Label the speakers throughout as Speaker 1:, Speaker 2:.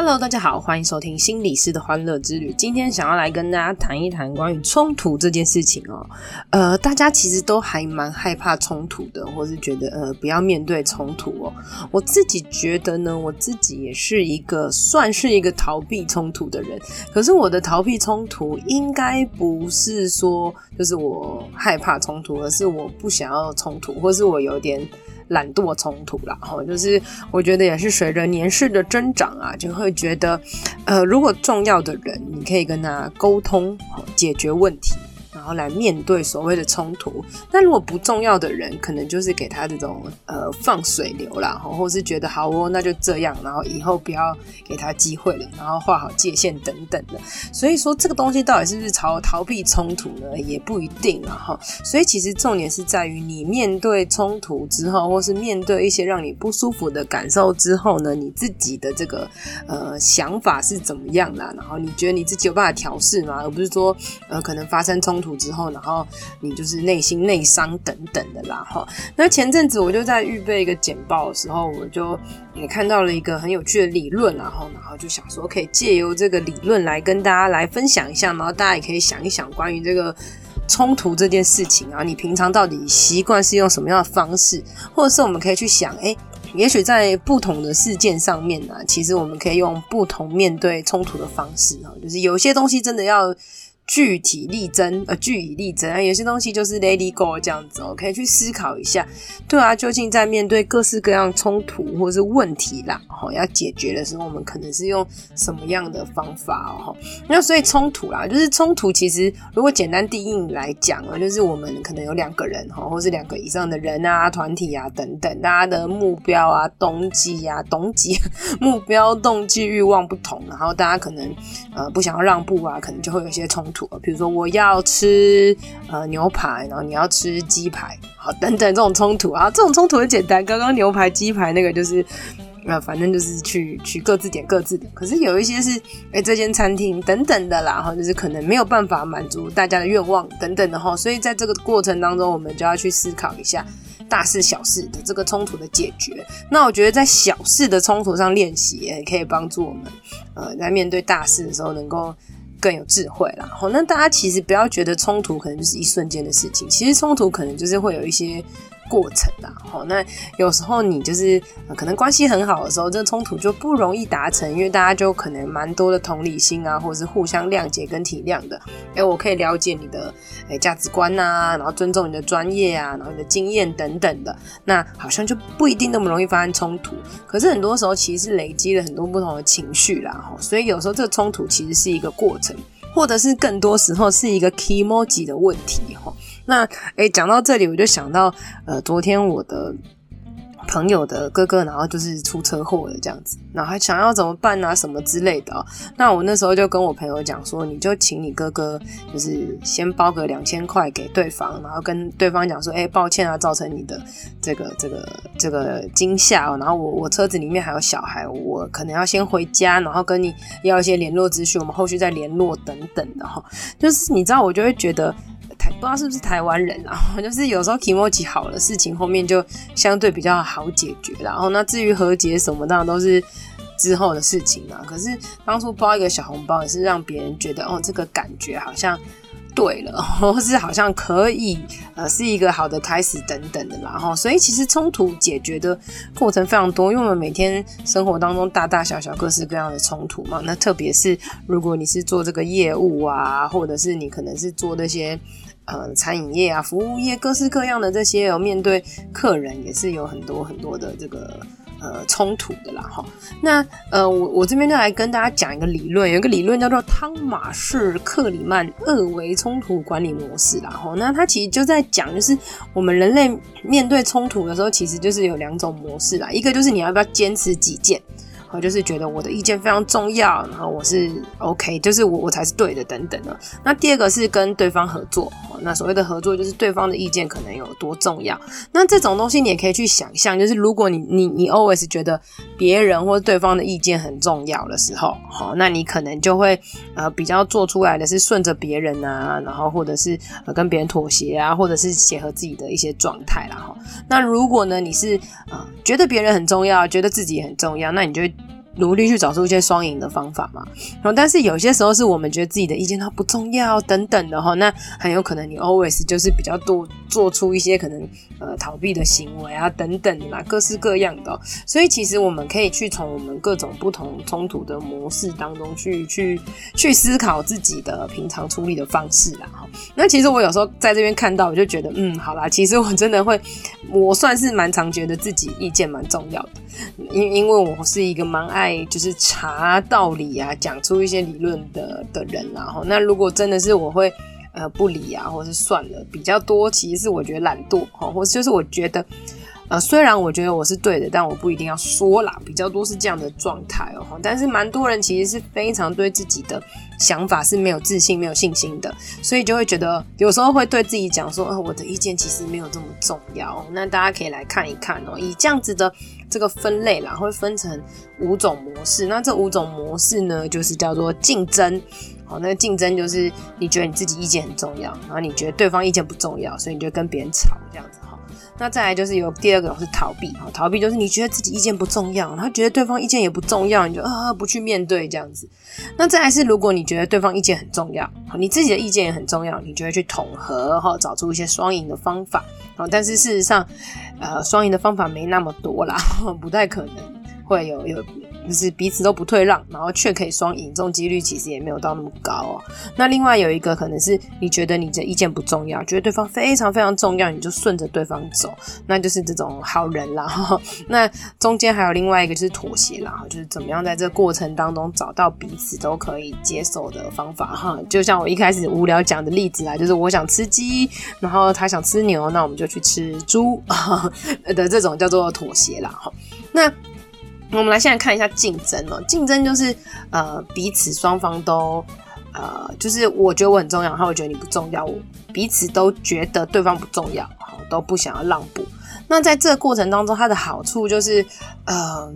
Speaker 1: Hello，大家好，欢迎收听心理师的欢乐之旅。今天想要来跟大家谈一谈关于冲突这件事情哦。呃，大家其实都还蛮害怕冲突的，或是觉得呃不要面对冲突哦。我自己觉得呢，我自己也是一个算是一个逃避冲突的人。可是我的逃避冲突应该不是说就是我害怕冲突，而是我不想要冲突，或是我有点。懒惰冲突啦，哈，就是我觉得也是随着年事的增长啊，就会觉得，呃，如果重要的人，你可以跟他沟通，解决问题。然后来面对所谓的冲突，那如果不重要的人，可能就是给他这种呃放水流啦，或是觉得好哦，那就这样，然后以后不要给他机会了，然后画好界限等等的。所以说这个东西到底是不是逃逃避冲突呢？也不一定啊哈。所以其实重点是在于你面对冲突之后，或是面对一些让你不舒服的感受之后呢，你自己的这个呃想法是怎么样啦？然后你觉得你自己有办法调试吗？而不是说呃可能发生冲突。之后，然后你就是内心内伤等等的啦哈。那前阵子我就在预备一个简报的时候，我就也看到了一个很有趣的理论，然后然后就想说可以借由这个理论来跟大家来分享一下，然后大家也可以想一想关于这个冲突这件事情啊，你平常到底习惯是用什么样的方式，或者是我们可以去想，哎，也许在不同的事件上面呢，其实我们可以用不同面对冲突的方式啊，就是有些东西真的要。据体力争，呃，据以力争啊，有些东西就是 Lady go 这样子哦，可以去思考一下，对啊，究竟在面对各式各样冲突或是问题啦，哈，要解决的时候，我们可能是用什么样的方法哦？那所以冲突啦，就是冲突，其实如果简单定义来讲啊，就是我们可能有两个人哈，或是两个以上的人啊、团体啊等等，大家的目标啊、动机啊、动机、目标、动机、欲望不同，然后大家可能呃不想要让步啊，可能就会有一些冲突。比如说我要吃呃牛排，然后你要吃鸡排，好，等等这种冲突啊，这种冲突很简单。刚刚牛排鸡排那个就是呃，反正就是去去各自点各自的。可是有一些是哎，这间餐厅等等的啦，哈就是可能没有办法满足大家的愿望等等的哈。所以在这个过程当中，我们就要去思考一下大事小事的这个冲突的解决。那我觉得在小事的冲突上练习，也可以帮助我们呃，在面对大事的时候能够。更有智慧啦，好，那大家其实不要觉得冲突可能就是一瞬间的事情，其实冲突可能就是会有一些过程啦，好，那有时候你就是、可能关系很好的时候，这个冲突就不容易达成，因为大家就可能蛮多的同理心啊，或者是互相谅解跟体谅的，哎，我可以了解你的哎价值观啊，然后尊重你的专业啊，然后你的经验等等的，那好像就不一定那么容易发生冲突，可是很多时候其实是累积了很多不同的情绪啦，吼，所以有时候这个冲突其实是一个过程，或者是更多时候是一个 kimoji 的问题，吼。那诶，讲到这里，我就想到，呃，昨天我的朋友的哥哥，然后就是出车祸了，这样子，然后还想要怎么办啊，什么之类的。那我那时候就跟我朋友讲说，你就请你哥哥，就是先包个两千块给对方，然后跟对方讲说，诶，抱歉啊，造成你的这个这个这个惊吓哦。然后我我车子里面还有小孩，我可能要先回家，然后跟你要一些联络资讯，我们后续再联络等等的哈。就是你知道，我就会觉得。不知道是不是台湾人啊，就是有时候 k i m 好的事情后面就相对比较好解决，然后那至于和解什么，当然都是之后的事情啊。可是当初包一个小红包也是让别人觉得哦，这个感觉好像对了，或是好像可以呃是一个好的开始等等的啦。然后所以其实冲突解决的过程非常多，因为我们每天生活当中大大小小各式各样的冲突嘛。那特别是如果你是做这个业务啊，或者是你可能是做那些。呃，餐饮业啊，服务业，各式各样的这些，有面对客人也是有很多很多的这个呃冲突的啦，哈。那呃，我我这边就来跟大家讲一个理论，有一个理论叫做汤马士克里曼二维冲突管理模式啦，哈。那它其实就在讲，就是我们人类面对冲突的时候，其实就是有两种模式啦，一个就是你要不要坚持己见。我就是觉得我的意见非常重要，然后我是 OK，就是我我才是对的等等的。那第二个是跟对方合作，那所谓的合作就是对方的意见可能有多重要。那这种东西你也可以去想象，就是如果你你你 always 觉得别人或对方的意见很重要的时候，好，那你可能就会呃比较做出来的是顺着别人啊，然后或者是呃跟别人妥协啊，或者是结合自己的一些状态啦哈。那如果呢你是啊、觉得别人很重要，觉得自己很重要，那你就会。努力去找出一些双赢的方法嘛，然后但是有些时候是我们觉得自己的意见它不重要等等的哈，那很有可能你 always 就是比较多做出一些可能呃逃避的行为啊等等的啦，各式各样的，所以其实我们可以去从我们各种不同冲突的模式当中去去去思考自己的平常处理的方式啦哈。那其实我有时候在这边看到，我就觉得嗯，好啦，其实我真的会，我算是蛮常觉得自己意见蛮重要的，因因为我是一个蛮爱。就是查道理啊，讲出一些理论的的人，然后那如果真的是我会呃不理啊，或是算了比较多，其实是我觉得懒惰哈，或就是我觉得呃虽然我觉得我是对的，但我不一定要说啦，比较多是这样的状态哦。但是蛮多人其实是非常对自己的想法是没有自信、没有信心的，所以就会觉得有时候会对自己讲说，呃，我的意见其实没有这么重要。那大家可以来看一看哦，以这样子的。这个分类啦，会分成五种模式。那这五种模式呢，就是叫做竞争。好，那竞争就是你觉得你自己意见很重要，然后你觉得对方意见不重要，所以你就跟别人吵这样子。那再来就是有第二个是逃避。哈，逃避就是你觉得自己意见不重要，然后觉得对方意见也不重要，你就啊不去面对这样子。那再来是如果你觉得对方意见很重要，你自己的意见也很重要，你就会去统合哈，找出一些双赢的方法。但是事实上，呃，双赢的方法没那么多啦，不太可能会有有，就是彼此都不退让，然后却可以双赢，这种几率其实也没有到那么高哦。那另外有一个可能是你觉得你的意见不重要，觉得对方非常非常重要，你就顺着对方走，那就是这种好人啦。那中间还有另外一个就是妥协啦，就是怎么样在这个过程当中找到彼此都可以接受的方法哈。就像我一开始无聊讲的例子啊，就是我想吃鸡，然后他想吃牛，那我们就去吃猪 的这种叫做妥协啦。哈，那。我们来现在看一下竞争哦，竞争就是呃彼此双方都呃就是我觉得我很重要，然后我觉得你不重要，我彼此都觉得对方不重要，好都不想要让步。那在这个过程当中，它的好处就是呃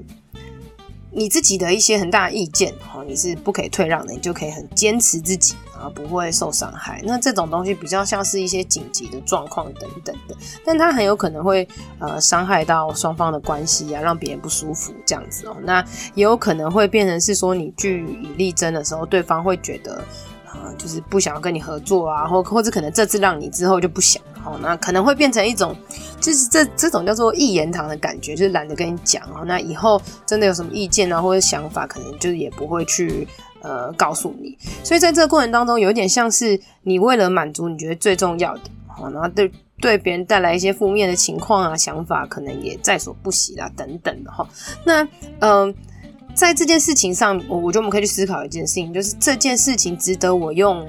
Speaker 1: 你自己的一些很大的意见哦，你是不可以退让的，你就可以很坚持自己。啊，不会受伤害。那这种东西比较像是一些紧急的状况等等的，但它很有可能会呃伤害到双方的关系啊，让别人不舒服这样子哦。那也有可能会变成是说你据以力争的时候，对方会觉得啊、就是不想要跟你合作啊，或或者可能这次让你之后就不想哦，那可能会变成一种就是这这种叫做一言堂的感觉，就是懒得跟你讲哦。那以后真的有什么意见啊或者想法，可能就是也不会去。呃，告诉你，所以在这个过程当中，有点像是你为了满足你觉得最重要的，好，然后对对别人带来一些负面的情况啊、想法，可能也在所不惜啦，等等的哈。那嗯、呃，在这件事情上，我我觉得我们可以去思考一件事情，就是这件事情值得我用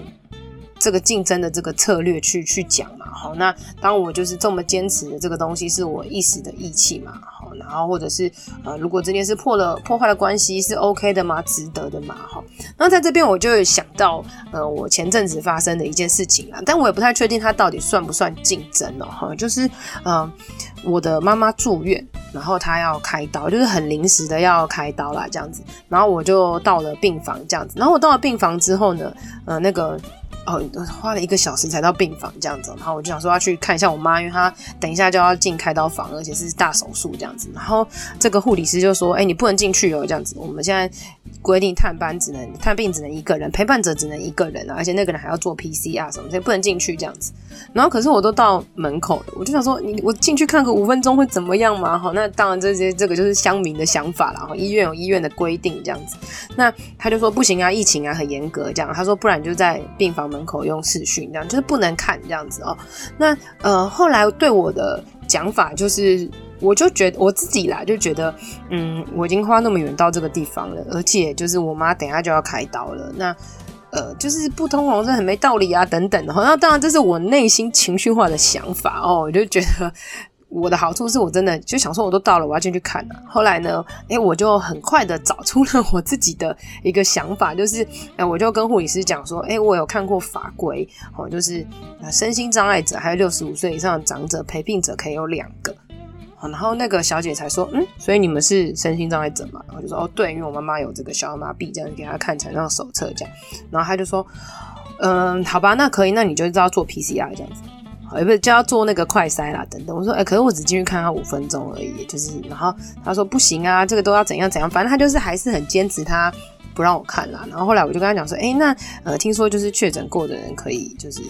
Speaker 1: 这个竞争的这个策略去去讲嘛？好，那当我就是这么坚持的这个东西，是我一时的义气嘛？然后或者是呃，如果这件事破了破坏了关系是 OK 的吗？值得的吗？哈，那在这边我就想到呃，我前阵子发生的一件事情啊，但我也不太确定它到底算不算竞争哦，哈，就是呃，我的妈妈住院，然后她要开刀，就是很临时的要开刀啦，这样子，然后我就到了病房这样子，然后我到了病房之后呢，呃，那个。哦，花了一个小时才到病房这样子，然后我就想说要去看一下我妈，因为她等一下就要进开刀房，而且是大手术这样子。然后这个护理师就说：“哎，你不能进去哦，这样子。我们现在规定探班只能探病只能一个人，陪伴者只能一个人啊，而且那个人还要做 PCR 什么，所以不能进去这样子。然后可是我都到门口了，我就想说，你我进去看个五分钟会怎么样嘛？好，那当然这些这个就是乡民的想法了。然后医院有医院的规定这样子。那他就说不行啊，疫情啊很严格这样。他说不然就在病房。门口用视讯这样，就是不能看这样子哦。那呃，后来对我的讲法就是，我就觉得我自己啦，就觉得，嗯，我已经花那么远到这个地方了，而且就是我妈等下就要开刀了，那呃，就是不通融是很没道理啊，等等的。那当然这是我内心情绪化的想法哦，我就觉得。我的好处是我真的就想说，我都到了，我要进去看了。后来呢，哎，我就很快的找出了我自己的一个想法，就是，哎，我就跟护理师讲说，哎，我有看过法规，哦，就是身心障碍者还有六十五岁以上的长者陪病者可以有两个。然后那个小姐才说，嗯，所以你们是身心障碍者嘛？然后就说，哦，对，因为我妈妈有这个小儿麻痹，这样给她看残障手册这样。然后他就说，嗯，好吧，那可以，那你就知道做 PCR 这样子。也不是就要做那个快筛啦，等等。我说，哎、可是我只进去看他五分钟而已，就是，然后他说不行啊，这个都要怎样怎样，反正他就是还是很坚持，他不让我看啦。然后后来我就跟他讲说，哎、那呃，听说就是确诊过的人可以就是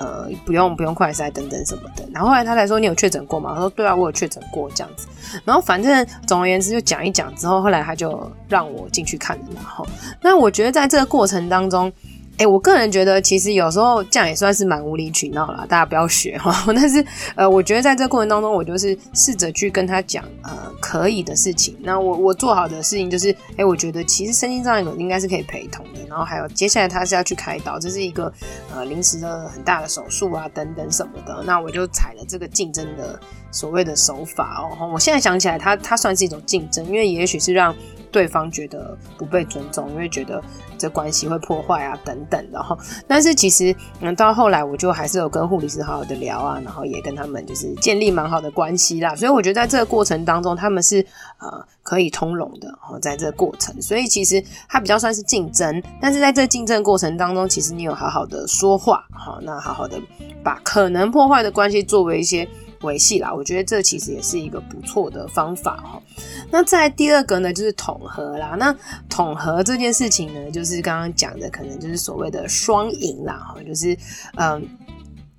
Speaker 1: 呃不用不用快筛等等什么的。然后后来他才说，你有确诊过吗？他说对啊，我有确诊过这样子。然后反正总而言之就讲一讲之后，后来他就让我进去看了。然后那我觉得在这个过程当中。哎、我个人觉得，其实有时候这样也算是蛮无理取闹啦，大家不要学哈。但是，呃，我觉得在这过程当中，我就是试着去跟他讲，呃，可以的事情。那我我做好的事情就是，哎、我觉得其实身心障碍者应该是可以陪同的。然后还有接下来他是要去开刀，这是一个呃临时的很大的手术啊，等等什么的。那我就采了这个竞争的所谓的手法哦。我现在想起来他，他他算是一种竞争，因为也许是让。对方觉得不被尊重，因为觉得这关系会破坏啊，等等的哈。但是其实，嗯，到后来我就还是有跟护理师好好的聊啊，然后也跟他们就是建立蛮好的关系啦。所以我觉得在这个过程当中，他们是呃可以通融的。哈，在这个过程，所以其实它比较算是竞争，但是在这竞争过程当中，其实你有好好的说话，哈，那好好的把可能破坏的关系作为一些。维系啦，我觉得这其实也是一个不错的方法哦。那在第二个呢，就是统合啦。那统合这件事情呢，就是刚刚讲的，可能就是所谓的双赢啦哈，就是嗯。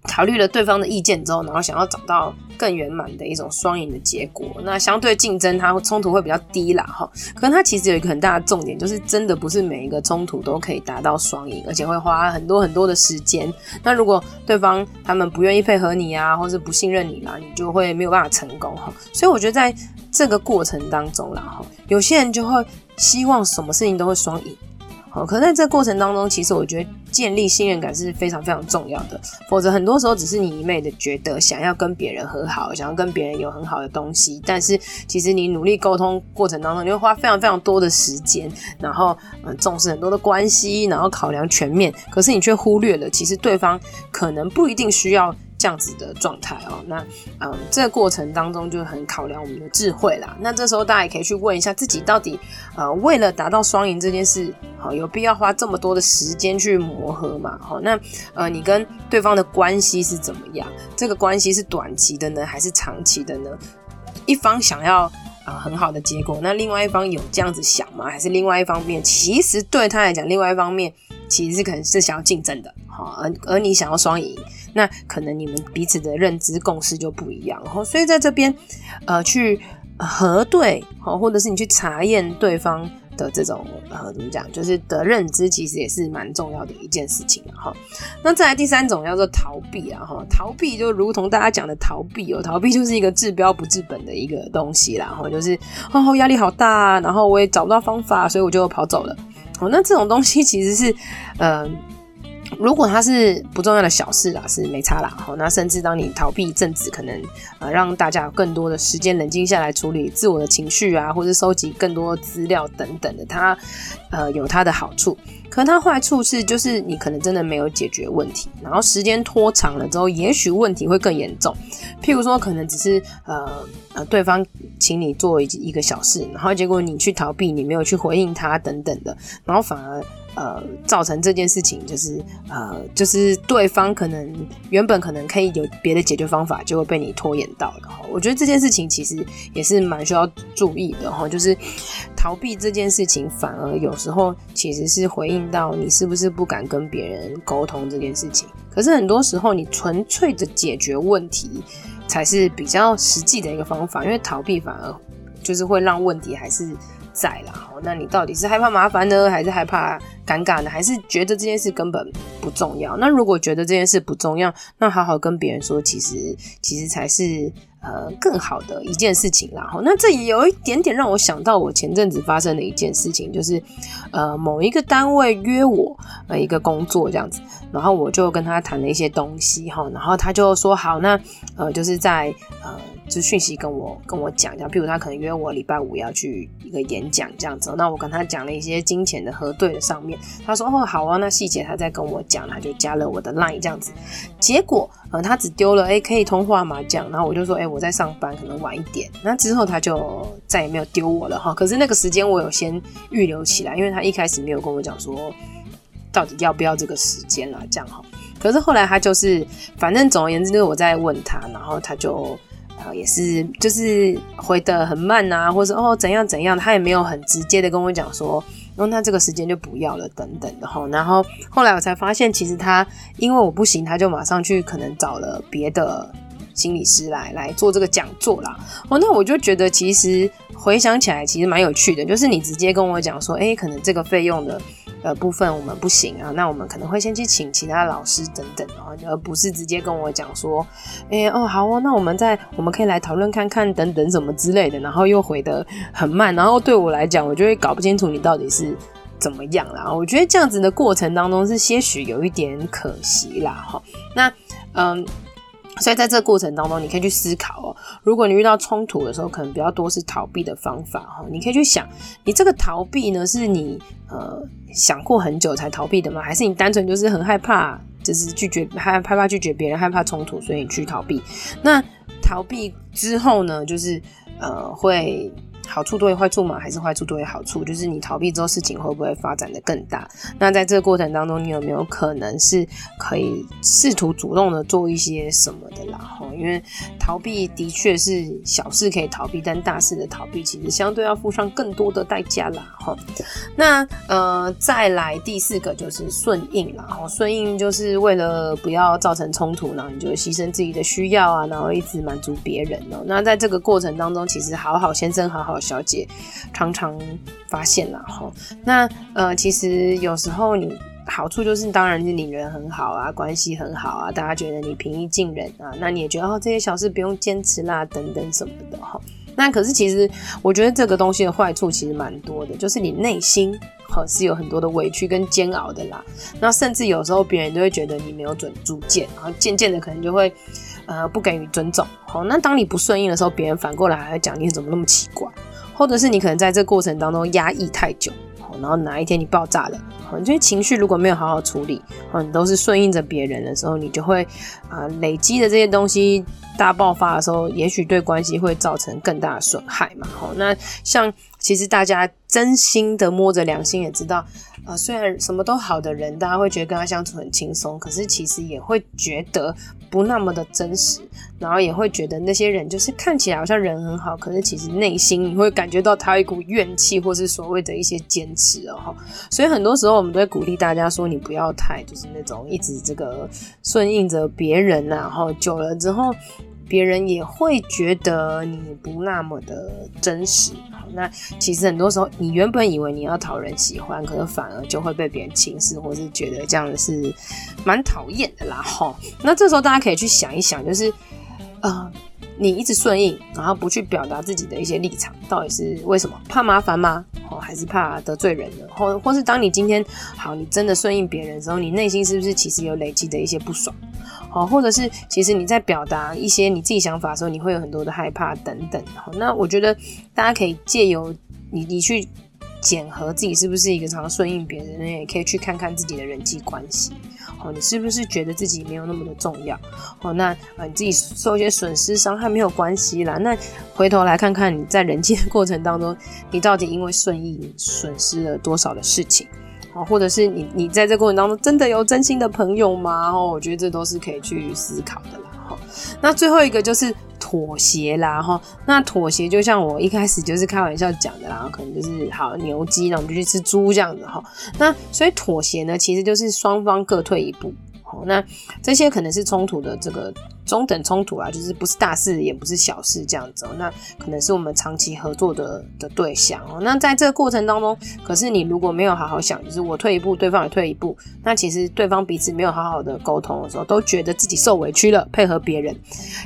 Speaker 1: 考虑了对方的意见之后，然后想要找到更圆满的一种双赢的结果。那相对竞争，它冲突会比较低啦，哈。可是它其实有一个很大的重点，就是真的不是每一个冲突都可以达到双赢，而且会花很多很多的时间。那如果对方他们不愿意配合你啊，或是不信任你啦，你就会没有办法成功哈。所以我觉得在这个过程当中啦，哈，有些人就会希望什么事情都会双赢。好，可在这过程当中，其实我觉得建立信任感是非常非常重要的。否则，很多时候只是你一昧的觉得想要跟别人和好，想要跟别人有很好的东西，但是其实你努力沟通过程当中，你会花非常非常多的时间，然后嗯重视很多的关系，然后考量全面，可是你却忽略了，其实对方可能不一定需要。这样子的状态哦，那嗯，这个过程当中就很考量我们的智慧啦。那这时候大家也可以去问一下自己，到底呃为了达到双赢这件事，好有必要花这么多的时间去磨合嘛？好，那呃你跟对方的关系是怎么样？这个关系是短期的呢，还是长期的呢？一方想要啊、很好的结果，那另外一方有这样子想吗？还是另外一方面其实对他来讲，另外一方面其实是可能是想要竞争的，好，而而你想要双赢。那可能你们彼此的认知共识就不一样，然后所以在这边，呃，去核对，好或者是你去查验对方的这种呃怎么讲，就是的认知，其实也是蛮重要的一件事情哈。那再来第三种叫做逃避啊，哈，逃避就如同大家讲的逃避哦，逃避就是一个治标不治本的一个东西啦，哈，就是哦压力好大，然后我也找不到方法，所以我就跑走了。哦，那这种东西其实是，呃。如果它是不重要的小事啦，是没差啦。好，那甚至当你逃避政治，可能呃让大家有更多的时间冷静下来处理自我的情绪啊，或者收集更多资料等等的，它呃有它的好处。可它坏处是，就是你可能真的没有解决问题，然后时间拖长了之后，也许问题会更严重。譬如说，可能只是呃呃对方请你做一一个小事，然后结果你去逃避，你没有去回应他等等的，然后反而。呃，造成这件事情就是呃，就是对方可能原本可能可以有别的解决方法，就会被你拖延到了。我觉得这件事情其实也是蛮需要注意的哈，就是逃避这件事情，反而有时候其实是回应到你是不是不敢跟别人沟通这件事情。可是很多时候，你纯粹的解决问题才是比较实际的一个方法，因为逃避反而就是会让问题还是。在啦，那你到底是害怕麻烦呢，还是害怕尴尬呢，还是觉得这件事根本不重要？那如果觉得这件事不重要，那好好跟别人说，其实其实才是呃更好的一件事情啦。哈，那这也有一点点让我想到我前阵子发生的一件事情，就是呃某一个单位约我呃一个工作这样子，然后我就跟他谈了一些东西哈，然后他就说好，那呃就是在呃。就讯息跟我跟我讲，讲，譬如他可能约我礼拜五要去一个演讲这样子，那我跟他讲了一些金钱的核对的上面，他说哦好啊，那细节他再跟我讲，他就加了我的 line 这样子，结果呃他只丢了哎可以通话吗这样，然后我就说哎我在上班可能晚一点，那之后他就再也没有丢我了哈，可是那个时间我有先预留起来，因为他一开始没有跟我讲说到底要不要这个时间啦这样哈，可是后来他就是反正总而言之就是我在问他，然后他就。也是，就是回得很慢啊，或者哦怎样怎样，他也没有很直接的跟我讲说，哦那这个时间就不要了等等的哈。然后后来我才发现，其实他因为我不行，他就马上去可能找了别的心理师来来做这个讲座啦。哦，那我就觉得其实回想起来其实蛮有趣的，就是你直接跟我讲说，诶，可能这个费用的。呃，部分我们不行啊，那我们可能会先去请其他老师等等哦，而不是直接跟我讲说，哎、哦好哦，那我们再我们可以来讨论看看等等什么之类的，然后又回得很慢，然后对我来讲，我就会搞不清楚你到底是怎么样啦。我觉得这样子的过程当中是些许有一点可惜啦，哈。那嗯。所以在这个过程当中，你可以去思考哦。如果你遇到冲突的时候，可能比较多是逃避的方法哈。你可以去想，你这个逃避呢，是你呃想过很久才逃避的吗？还是你单纯就是很害怕，就是拒绝害害怕拒绝别人，害怕冲突，所以你去逃避？那逃避之后呢，就是呃会。好处多于坏处吗？还是坏处多于好处？就是你逃避之后，事情会不会发展的更大？那在这个过程当中，你有没有可能是可以试图主动的做一些什么的啦？哈，因为逃避的确是小事可以逃避，但大事的逃避其实相对要付上更多的代价啦。哈，那呃，再来第四个就是顺应啦。哈，顺应就是为了不要造成冲突，然后你就牺牲自己的需要啊，然后一直满足别人哦。那在这个过程当中，其实好好先生，好好。小姐常常发现了哈，那呃，其实有时候你好处就是，当然是你人很好啊，关系很好啊，大家觉得你平易近人啊，那你也觉得哦，这些小事不用坚持啦，等等什么的哈。那可是其实我觉得这个东西的坏处其实蛮多的，就是你内心哈是有很多的委屈跟煎熬的啦。那甚至有时候别人都会觉得你没有准主见，然后渐渐的可能就会呃不给予尊重。好，那当你不顺应的时候，别人反过来还会讲你怎么那么奇怪。或者是你可能在这过程当中压抑太久，然后哪一天你爆炸了，你这些情绪如果没有好好处理，你都是顺应着别人的时候，你就会啊累积的这些东西大爆发的时候，也许对关系会造成更大的损害嘛。那像其实大家真心的摸着良心也知道。啊、虽然什么都好的人，大家会觉得跟他相处很轻松，可是其实也会觉得不那么的真实，然后也会觉得那些人就是看起来好像人很好，可是其实内心你会感觉到他有一股怨气，或是所谓的一些坚持哦。所以很多时候我们都会鼓励大家说，你不要太就是那种一直这个顺应着别人，然后久了之后，别人也会觉得你不那么的真实。那其实很多时候，你原本以为你要讨人喜欢，可是反而就会被别人轻视，或是觉得这样是蛮讨厌的啦。齁，那这时候大家可以去想一想，就是呃，你一直顺应，然后不去表达自己的一些立场，到底是为什么？怕麻烦吗？哦，还是怕得罪人呢？或或是当你今天好，你真的顺应别人的时候，你内心是不是其实有累积的一些不爽？好，或者是其实你在表达一些你自己想法的时候，你会有很多的害怕等等。好，那我觉得大家可以借由你，你去检核自己是不是一个常顺应别人，也可以去看看自己的人际关系。好，你是不是觉得自己没有那么的重要？好，那啊，你自己受一些损失伤害没有关系啦。那回头来看看你在人际的过程当中，你到底因为顺应损失了多少的事情？或者是你，你在这过程当中真的有真心的朋友吗？哦，我觉得这都是可以去思考的啦。哈，那最后一个就是妥协啦。哈，那妥协就像我一开始就是开玩笑讲的啦，可能就是好牛鸡，那我们就去吃猪这样子哈。那所以妥协呢，其实就是双方各退一步。好，那这些可能是冲突的这个中等冲突啊，就是不是大事也不是小事这样子哦。那可能是我们长期合作的的对象哦。那在这个过程当中，可是你如果没有好好想，就是我退一步，对方也退一步，那其实对方彼此没有好好的沟通的时候，都觉得自己受委屈了，配合别人，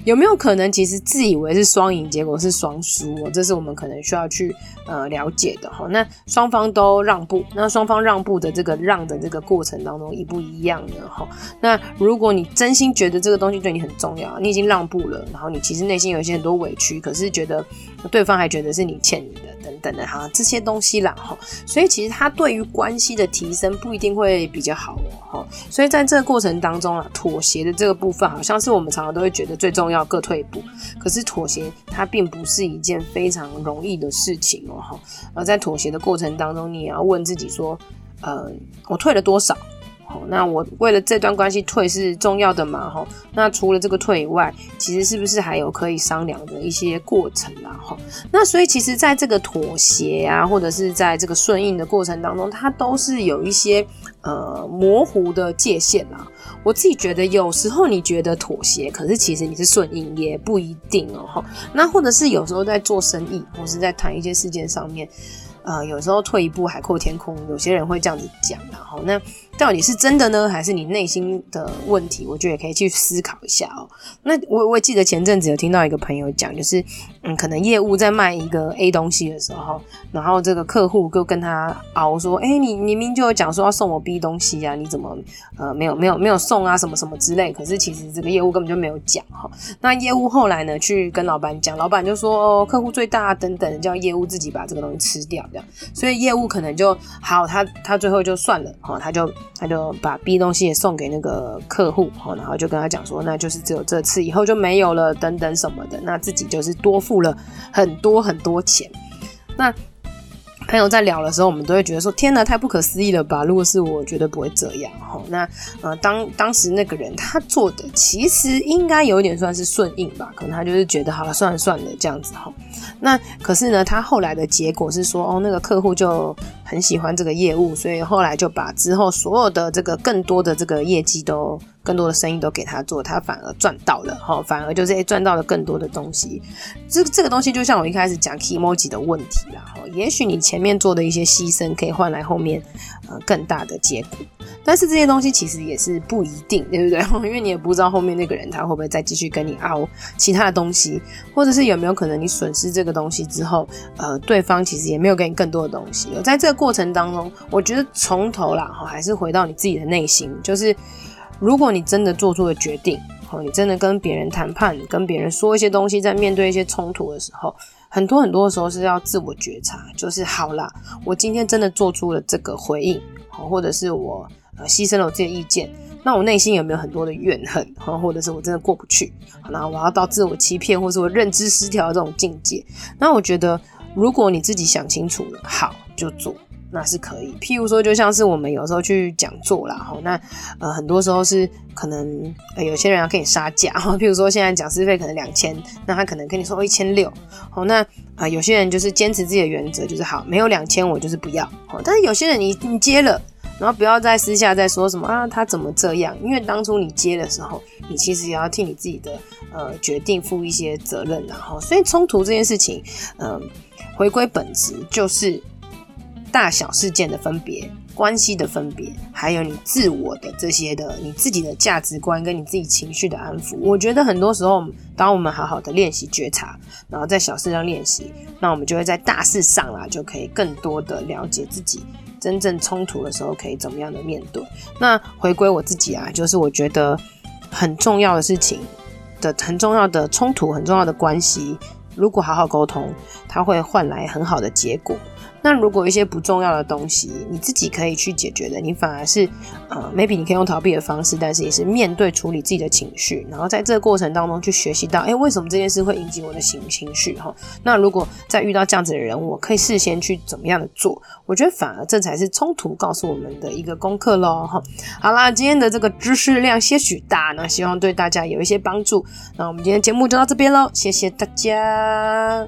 Speaker 1: 有没有可能其实自以为是双赢，结果是双输哦？这是我们可能需要去呃了解的哈。那双方都让步，那双方让步的这个让的这个过程当中，一不一样的哈？那如果你真心觉得这个东西对你很重重要，你已经让步了，然后你其实内心有一些很多委屈，可是觉得对方还觉得是你欠你的等等的哈，这些东西啦哈，所以其实他对于关系的提升不一定会比较好哦哈，所以在这个过程当中啊，妥协的这个部分好像是我们常常都会觉得最重要，各退一步，可是妥协它并不是一件非常容易的事情哦哈，而在妥协的过程当中，你也要问自己说，呃，我退了多少？那我为了这段关系退是重要的嘛？哈，那除了这个退以外，其实是不是还有可以商量的一些过程啊？哈，那所以其实在这个妥协啊，或者是在这个顺应的过程当中，它都是有一些呃模糊的界限啦。我自己觉得有时候你觉得妥协，可是其实你是顺应也不一定哦。哈，那或者是有时候在做生意，或是在谈一些事件上面。呃，有时候退一步海阔天空，有些人会这样子讲，然后那到底是真的呢，还是你内心的问题？我觉得也可以去思考一下哦。那我我记得前阵子有听到一个朋友讲，就是嗯，可能业务在卖一个 A 东西的时候，然后这个客户就跟他熬说，哎、你明明就有讲说要送我 B 东西呀、啊，你怎么呃没有没有没有送啊，什么什么之类？可是其实这个业务根本就没有讲哈。那业务后来呢，去跟老板讲，老板就说哦，客户最大等等，叫业务自己把这个东西吃掉。这样所以业务可能就好，他他最后就算了，哈，他就他就把 B 东西也送给那个客户，哈，然后就跟他讲说，那就是只有这次，以后就没有了，等等什么的，那自己就是多付了很多很多钱，那。朋友在聊的时候，我们都会觉得说：“天哪，太不可思议了吧！”如果是我，绝对不会这样。齁，那呃，当当时那个人他做的，其实应该有点算是顺应吧，可能他就是觉得好了，算了算了这样子齁。那可是呢，他后来的结果是说，哦，那个客户就很喜欢这个业务，所以后来就把之后所有的这个更多的这个业绩都。更多的生意都给他做，他反而赚到了哈，反而就是赚到了更多的东西。这这个东西就像我一开始讲 kimoji 的问题啦哈，也许你前面做的一些牺牲可以换来后面呃更大的结果，但是这些东西其实也是不一定，对不对？因为你也不知道后面那个人他会不会再继续跟你拗其他的东西，或者是有没有可能你损失这个东西之后，呃，对方其实也没有给你更多的东西。在这个过程当中，我觉得从头啦哈，还是回到你自己的内心，就是。如果你真的做出了决定，好，你真的跟别人谈判，跟别人说一些东西，在面对一些冲突的时候，很多很多的时候是要自我觉察，就是好啦，我今天真的做出了这个回应，好，或者是我呃牺牲了我自己的意见，那我内心有没有很多的怨恨，或者是我真的过不去，那我要到自我欺骗，或是我认知失调这种境界，那我觉得，如果你自己想清楚了，好，就做。那是可以，譬如说，就像是我们有时候去讲座啦，哈，那呃很多时候是可能、有些人要跟你杀价，哈，譬如说现在讲师费可能两千，那他可能跟你说一千六，好，那啊、有些人就是坚持自己的原则，就是好，没有两千我就是不要，好，但是有些人你你接了，然后不要再私下再说什么啊他怎么这样，因为当初你接的时候，你其实也要替你自己的呃决定负一些责任，然后所以冲突这件事情，嗯、回归本质就是。大小事件的分别，关系的分别，还有你自我的这些的，你自己的价值观跟你自己情绪的安抚。我觉得很多时候，当我们好好的练习觉察，然后在小事上练习，那我们就会在大事上啦，就可以更多的了解自己真正冲突的时候可以怎么样的面对。那回归我自己啊，就是我觉得很重要的事情的很重要的冲突，很重要的关系，如果好好沟通，它会换来很好的结果。那如果一些不重要的东西，你自己可以去解决的，你反而是，呃，maybe 你可以用逃避的方式，但是也是面对处理自己的情绪，然后在这个过程当中去学习到，哎，为什么这件事会引起我的情情绪哈？那如果在遇到这样子的人，我可以事先去怎么样的做？我觉得反而这才是冲突告诉我们的一个功课喽哈。好啦，今天的这个知识量些许大，那希望对大家有一些帮助。那我们今天节目就到这边喽，谢谢大家。